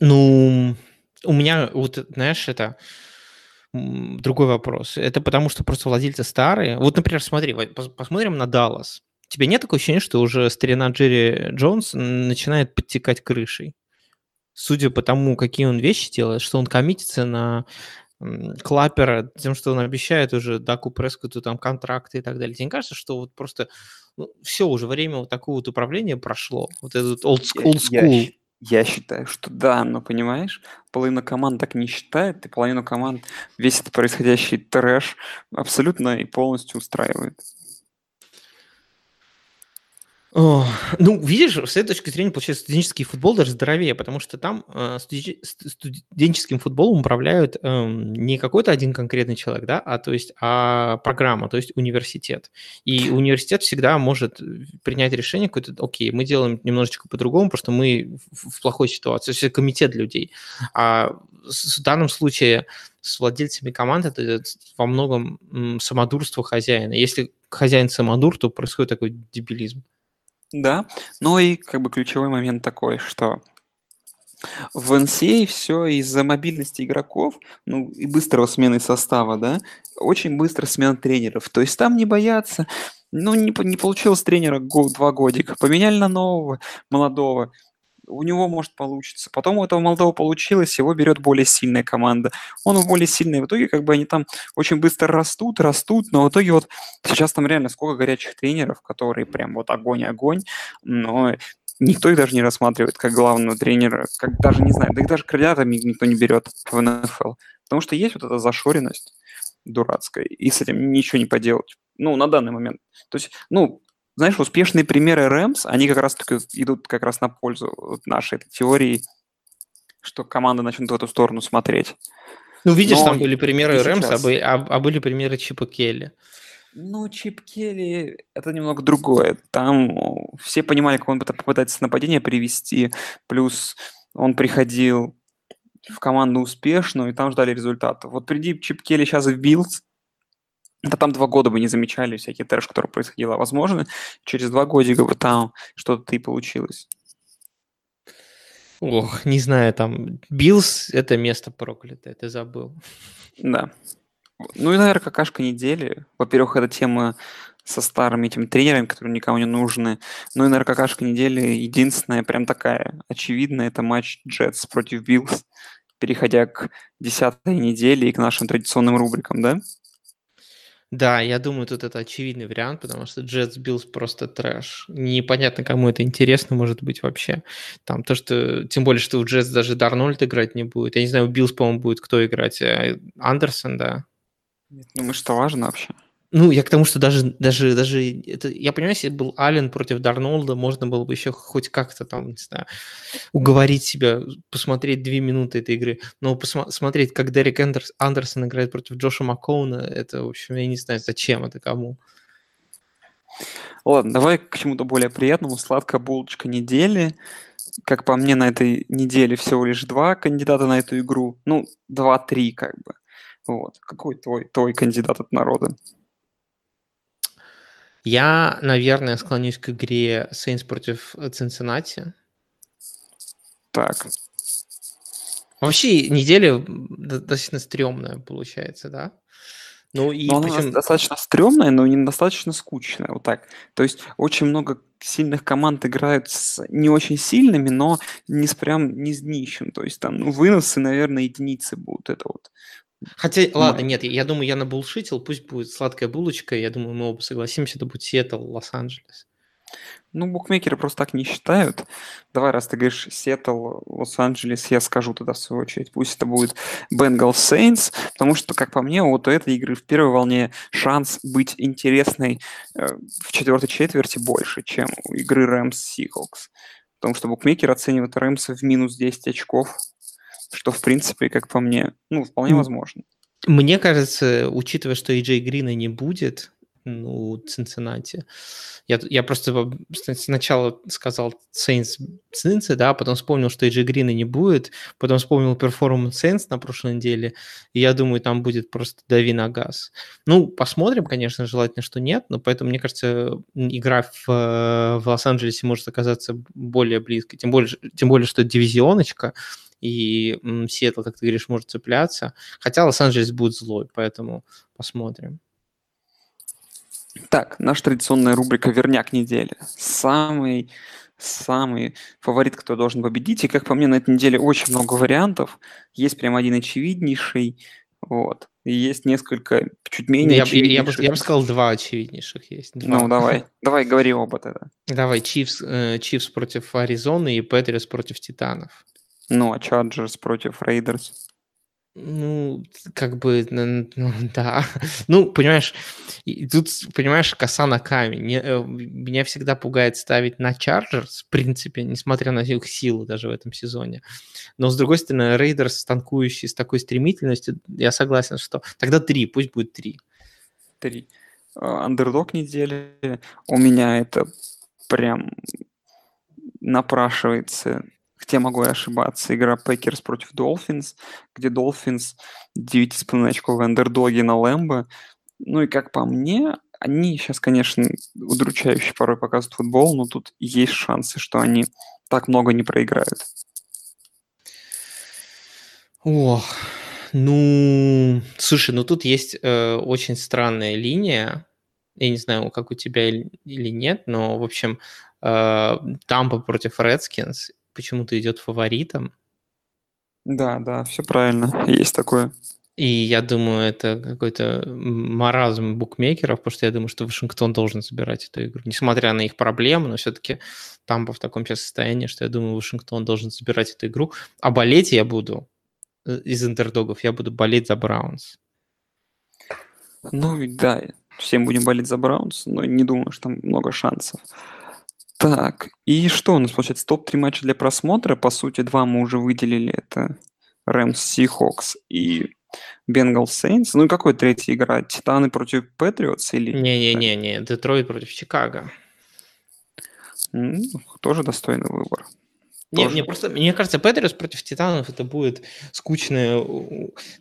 Ну, у меня, вот, знаешь, это другой вопрос. Это потому, что просто владельцы старые. Вот, например, смотри, посмотрим на Даллас. Тебе нет такого ощущения, что уже старина Джерри Джонс начинает подтекать крышей? Судя по тому, какие он вещи делает, что он коммитится на Клапера тем, что он обещает уже Даку Прескоту там контракты и так далее. Тебе не кажется, что вот просто ну, все уже время вот такого вот управления прошло? Вот этот old school. Я, я, я считаю, что да, но понимаешь, половина команд так не считает, и половину команд весь этот происходящий трэш абсолютно и полностью устраивает. О, ну, видишь, с этой точки зрения, получается, студенческий футбол даже здоровее, потому что там э, студен- студенческим футболом управляют э, не какой-то один конкретный человек, да, а то есть а программа, то есть университет. И университет всегда может принять решение какое-то, окей, мы делаем немножечко по-другому, потому что мы в, плохой ситуации, это комитет людей. А в данном случае с владельцами команд это во многом самодурство хозяина. Если хозяин самодур, то происходит такой дебилизм. Да, ну и как бы ключевой момент такой, что в NCAA все из-за мобильности игроков, ну и быстрого смены состава, да, очень быстро смена тренеров. То есть там не боятся, ну не, не получилось тренера год, два годика, поменяли на нового, молодого, у него может получиться. Потом у этого молодого получилось, его берет более сильная команда. Он в более сильной. В итоге как бы они там очень быстро растут, растут, но в итоге вот сейчас там реально сколько горячих тренеров, которые прям вот огонь-огонь, но никто их даже не рассматривает как главного тренера, как даже, не знаю, да их даже кандидатами никто не берет в НФЛ. Потому что есть вот эта зашоренность дурацкая, и с этим ничего не поделать. Ну, на данный момент. То есть, ну, знаешь, успешные примеры Рэмс, они как раз таки идут как раз на пользу нашей этой теории, что команда начнут в эту сторону смотреть. Ну, видишь, Но там были примеры Рэмс, а, а, а были примеры Чипа Келли. Ну, Чип Келли – это немного другое. Там все понимали, как он попытается нападение привести, плюс он приходил в команду успешную, и там ждали результата. Вот приди Чип Келли сейчас в Биллс, да там два года бы не замечали всякие трэш, который происходил. А возможно, через два годика бы там что-то и получилось. Ох, не знаю, там Биллс – это место проклятое, ты забыл. Да. Ну и, наверное, какашка недели. Во-первых, эта тема со старыми этими тренерами, которые никому не нужны. Ну и, наверное, какашка недели единственная, прям такая очевидная, это матч Джетс против Биллс, переходя к десятой неделе и к нашим традиционным рубрикам, да? Да, я думаю, тут это очевидный вариант, потому что Jets Bills просто трэш. Непонятно, кому это интересно может быть вообще. Там то, что... Тем более, что у Jets даже Дарнольд играть не будет. Я не знаю, у Bills, по-моему, будет кто играть? Э, Андерсон, да? Думаю, что важно вообще? Ну, я к тому, что даже, даже, даже это, я понимаю, если был Аллен против Дарнолда, можно было бы еще хоть как-то там, не знаю, уговорить себя, посмотреть две минуты этой игры. Но посмотреть, как Дерек Андерс, Андерсон играет против Джоша Маккоуна, это, в общем, я не знаю, зачем это кому. Ладно, давай к чему-то более приятному. Сладкая булочка недели. Как по мне, на этой неделе всего лишь два кандидата на эту игру. Ну, два-три как бы. Вот. Какой твой, твой кандидат от народа? Я, наверное, склонюсь к игре Saints против Цинциннати. Так. Вообще, неделя достаточно стрёмная получается, да? Ну и но причем... она достаточно стрёмная, но не достаточно скучная, вот так. То есть очень много сильных команд играют с не очень сильными, но не с прям не с днищем. То есть там ну, выносы, наверное, единицы будут. Это вот Хотя, ладно, нет, я думаю, я набулшитил, пусть будет сладкая булочка, я думаю, мы оба согласимся, это будет Сиэтл, Лос-Анджелес. Ну, букмекеры просто так не считают. Давай, раз ты говоришь Сиэтл, Лос-Анджелес, я скажу тогда в свою очередь. Пусть это будет Бенгал Сейнс, потому что, как по мне, вот у этой игры в первой волне шанс быть интересной э, в четвертой четверти больше, чем у игры Рэмс Сихокс. Потому что букмекеры оценивают Рэмса в минус 10 очков что, в принципе, как по мне, ну, вполне возможно. Мне кажется, учитывая, что Джей Грина не будет, ну, Цинциннати. Я, я просто сначала сказал Saints Цинци, да, потом вспомнил, что Эй Джей Грина не будет, потом вспомнил перформанс Saints на прошлой неделе, и я думаю, там будет просто дави на газ. Ну, посмотрим, конечно, желательно, что нет, но поэтому, мне кажется, игра в, в Лос-Анджелесе может оказаться более близкой, тем более, тем более, что дивизионочка, и Сиэтл, как ты говоришь, может цепляться. Хотя Лос-Анджелес будет злой, поэтому посмотрим. Так, наша традиционная рубрика «Верняк недели». Самый самый фаворит, кто должен победить. И, как по мне, на этой неделе очень много вариантов. Есть прям один очевиднейший, вот. И есть несколько чуть менее я, очевиднейших. Я, я, бы, я бы сказал, два очевиднейших есть. Два. Ну, давай. Давай, говори оба тогда. Давай, Чивс, э, Чивс против Аризоны и Патриос против Титанов. Ну, а Чарджерс против Рейдерс? Ну, как бы, ну, да. Ну, понимаешь, тут, понимаешь, коса на камень. Не, э, меня всегда пугает ставить на Chargers, в принципе, несмотря на их силу даже в этом сезоне. Но, с другой стороны, Рейдерс, танкующий с такой стремительностью, я согласен, что тогда три, пусть будет три. Три. А, андердог недели. У меня это прям напрашивается где могу я ошибаться, игра Пекерс против Долфинс, где Долфинс 9,5 очков андердоги на Лэмбо. Ну и как по мне, они сейчас, конечно, удручающе порой показывают футбол, но тут есть шансы, что они так много не проиграют. Ох, ну, слушай, ну тут есть э, очень странная линия. Я не знаю, как у тебя или, или нет, но, в общем, э, Тампа против Редскинс почему-то идет фаворитом. Да, да, все правильно, есть такое. И я думаю, это какой-то маразм букмекеров, потому что я думаю, что Вашингтон должен забирать эту игру. Несмотря на их проблемы, но все-таки Тампа в таком сейчас состоянии, что я думаю, Вашингтон должен забирать эту игру. А болеть я буду э, из интердогов, я буду болеть за Браунс. Ну да, всем будем болеть за Браунс, но не думаю, что там много шансов. Так, и что у нас получается? Топ-3 матча для просмотра. По сути, два мы уже выделили. Это Рэмс Seahawks и Бенгал Сейнс. Ну и какой третья игра? Титаны против Патриотс или... Не-не-не, Детройт против Чикаго. Ну, тоже достойный выбор. Не, мне просто, мне кажется, Патриос против Титанов это будет скучное...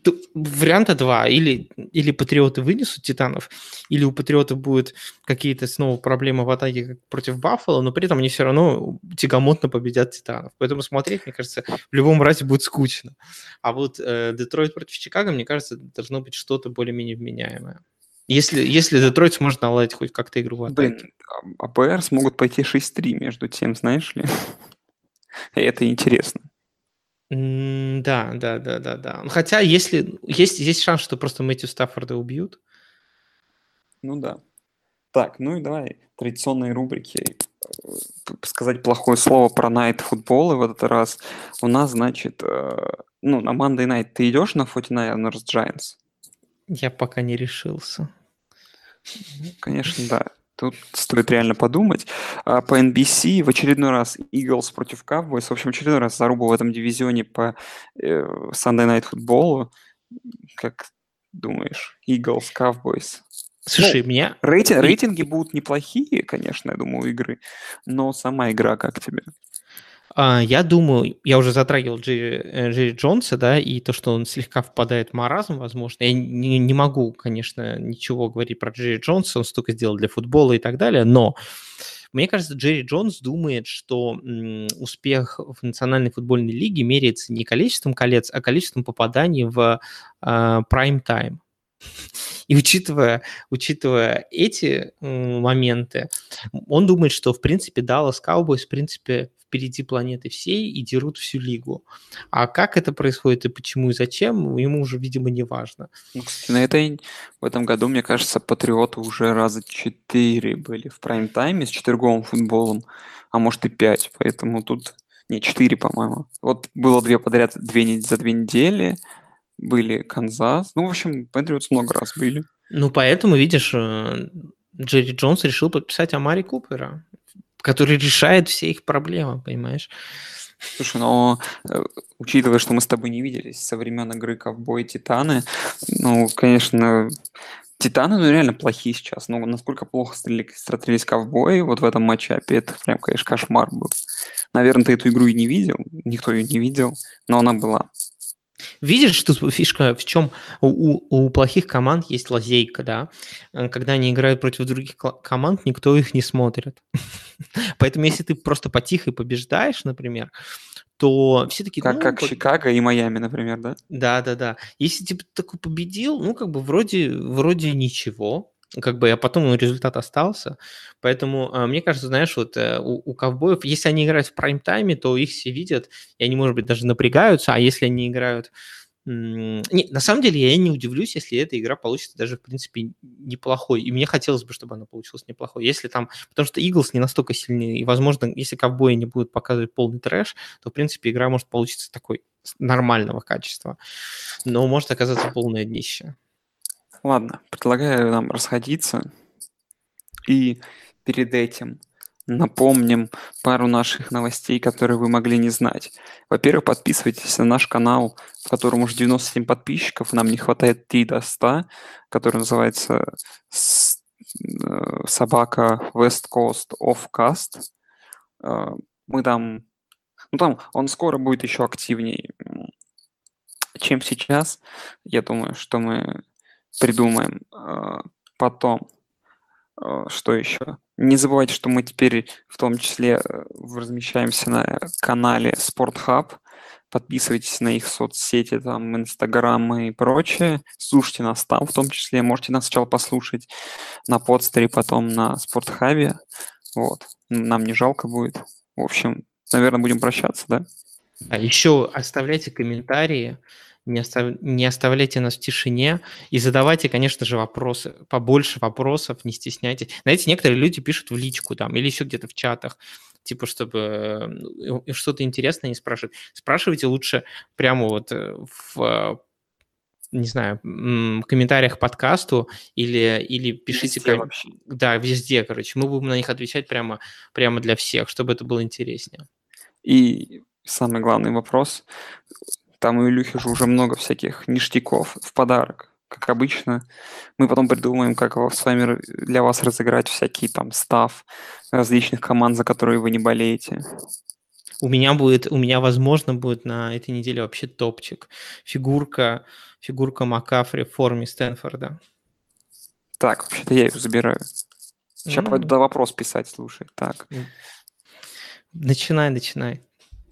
Тут варианта два. Или, или Патриоты вынесут Титанов, или у Патриотов будут какие-то снова проблемы в атаке как против Баффала, но при этом они все равно тягомотно победят Титанов. Поэтому смотреть, мне кажется, в любом разе будет скучно. А вот э, Детройт против Чикаго, мне кажется, должно быть что-то более-менее вменяемое. Если, если Детройт сможет наладить хоть как-то игру в атаке. Блин, а АПР смогут пойти 6-3 между тем, знаешь ли? И это интересно. Да, да, да, да, да. Хотя если есть, есть шанс, что просто Мэтью Стаффорда убьют. Ну да. Так, ну и давай традиционные рубрики. Сказать плохое слово про Найт футбол в этот раз. У нас, значит, э, ну, на Monday Night ты идешь на 49ers Giants? Я пока не решился. Конечно, да. Тут стоит реально подумать. А по NBC в очередной раз Eagles против Cowboys. В общем, очередной раз заруба в этом дивизионе по э, Sunday Night футболу. Как думаешь, Eagles, Cowboys? Слушай, ну, меня... Рейтинг, рейтинги будут неплохие, конечно, я думаю, игры, но сама игра как тебе? А, я думаю, я уже затрагивал Джерри, э, Джерри Джонса, да, и то, что он слегка впадает в маразм, возможно. Я не, не могу, конечно, ничего говорить про Джерри Джонса, он столько сделал для футбола и так далее, но мне кажется, Джерри Джонс думает, что успех в Национальной футбольной лиге меряется не количеством колец, а количеством попаданий в прайм-тайм. И учитывая, учитывая эти моменты, он думает, что, в принципе, Dallas Cowboys, в принципе, впереди планеты всей и дерут всю лигу. А как это происходит и почему и зачем, ему уже, видимо, не важно. Ну, кстати, на этой, в этом году, мне кажется, Патриоты уже раза четыре были в прайм-тайме с четверговым футболом, а может и пять, поэтому тут... Не, четыре, по-моему. Вот было две подряд две, за две недели, были Канзас. Ну, в общем, Патриотс много раз были. Ну, поэтому, видишь, э, Джерри Джонс решил подписать Амари Купера который решает все их проблемы, понимаешь? Слушай, но э, учитывая, что мы с тобой не виделись со времен игры Ковбой Титаны, ну, конечно, Титаны, ну, реально плохие сейчас. Ну, насколько плохо стратились ковбои вот в этом матче, это прям, конечно, кошмар был. Наверное, ты эту игру и не видел, никто ее не видел, но она была. Видишь, что фишка в чем? У, у плохих команд есть лазейка, да. Э, когда они играют против других команд, никто их не смотрит. Поэтому если ты просто потихо побеждаешь, например, то все таки Как, ну, как по... Чикаго и Майами, например, да? Да, да, да. Если ты такой победил, ну, как бы вроде, вроде ничего, как бы, а потом результат остался. Поэтому, а, мне кажется, знаешь, вот э, у, у ковбоев, если они играют в прайм-тайме, то их все видят, и они, может быть, даже напрягаются, а если они играют... Не, на самом деле, я не удивлюсь, если эта игра получится даже, в принципе, неплохой. И мне хотелось бы, чтобы она получилась неплохой. Если там... Потому что Иглс не настолько сильный, и, возможно, если ковбои не будут показывать полный трэш, то, в принципе, игра может получиться такой нормального качества. Но может оказаться полное днище. Ладно, предлагаю нам расходиться. И перед этим напомним пару наших новостей, которые вы могли не знать. Во-первых, подписывайтесь на наш канал, в котором уже 97 подписчиков, нам не хватает 3 до 100, который называется э, собака West Coast Offcast. Э, мы там, ну там он скоро будет еще активнее, чем сейчас. Я думаю, что мы придумаем. Э, потом, что еще? Не забывайте, что мы теперь в том числе э, размещаемся на канале SportHub. Подписывайтесь на их соцсети, там, Инстаграм и прочее. Слушайте нас там в том числе. Можете нас сначала послушать на подстере, потом на Спортхабе. Вот. Нам не жалко будет. В общем, наверное, будем прощаться, да? А еще оставляйте комментарии не, остав... не оставляйте нас в тишине и задавайте, конечно же, вопросы, побольше вопросов, не стесняйтесь. Знаете, некоторые люди пишут в личку там или еще где-то в чатах, типа, чтобы что-то интересное не спрашивать. Спрашивайте лучше прямо вот э, в не знаю, комментариях подкасту или, или пишите... Везде как... Да, везде, короче. Мы будем на них отвечать прямо, прямо для всех, чтобы это было интереснее. И самый главный вопрос. Там у Илюхи же уже много всяких ништяков в подарок. Как обычно, мы потом придумаем, как с вами для вас разыграть всякие там став различных команд, за которые вы не болеете. У меня будет, у меня, возможно, будет на этой неделе вообще топчик. Фигурка, фигурка Макафри в форме Стэнфорда. Так, вообще-то я ее забираю. Сейчас mm. пойду туда вопрос писать, слушай. Так. Начинай, начинай.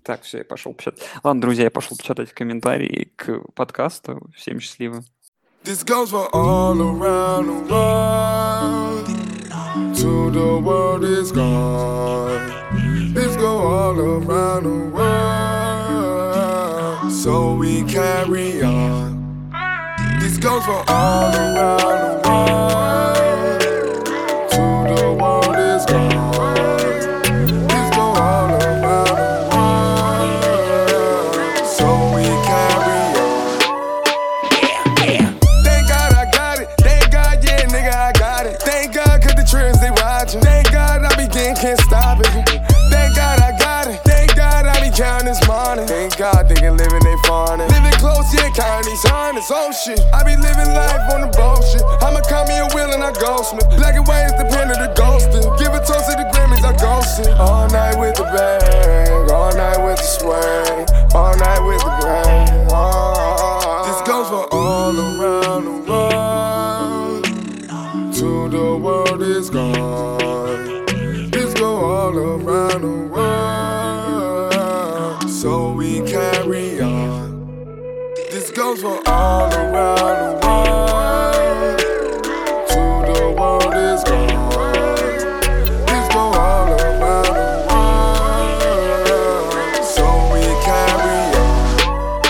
Так, все, я пошел печатать. Ладно, друзья, я пошел печатать комментарии к подкасту. Всем счастливо. This goes for all around the world. To the world is gone. This go all around the world. So we carry on. This goes for all around the world. This old shit. I be living life on the bullshit. I'ma call me a wheel and I ghost me. Black and white is the pen of the ghosting. Give a toast to the Grammys, I ghosting. All night with the bang, all night with the swing, all night with the bang. Oh, this goes for all around the world. To the world is gone. This go all around Goes for all around the world. To the world is gone. This go all around the world. So we carry on.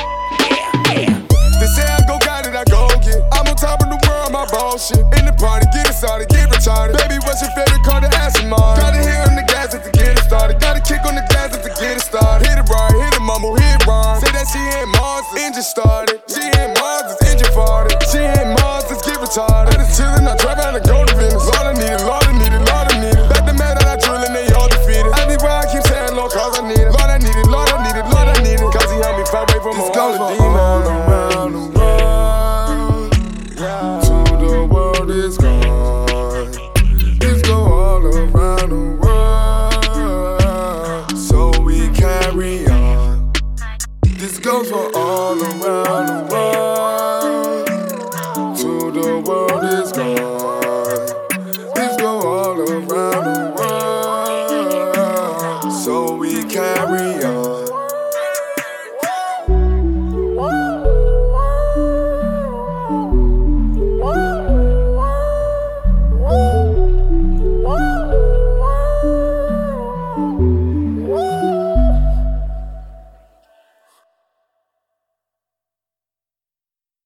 They say I go got it, I go get. I'm on top of the world, my bullshit. In the party, get it started, get retarded. Baby, what's your favorite car to ask him on? Gotta hit on the gas to get it started. Gotta kick on the gas to get it started. Hit it right, hit it mumble, hit it wrong. Say that she ain't Mars, engine started.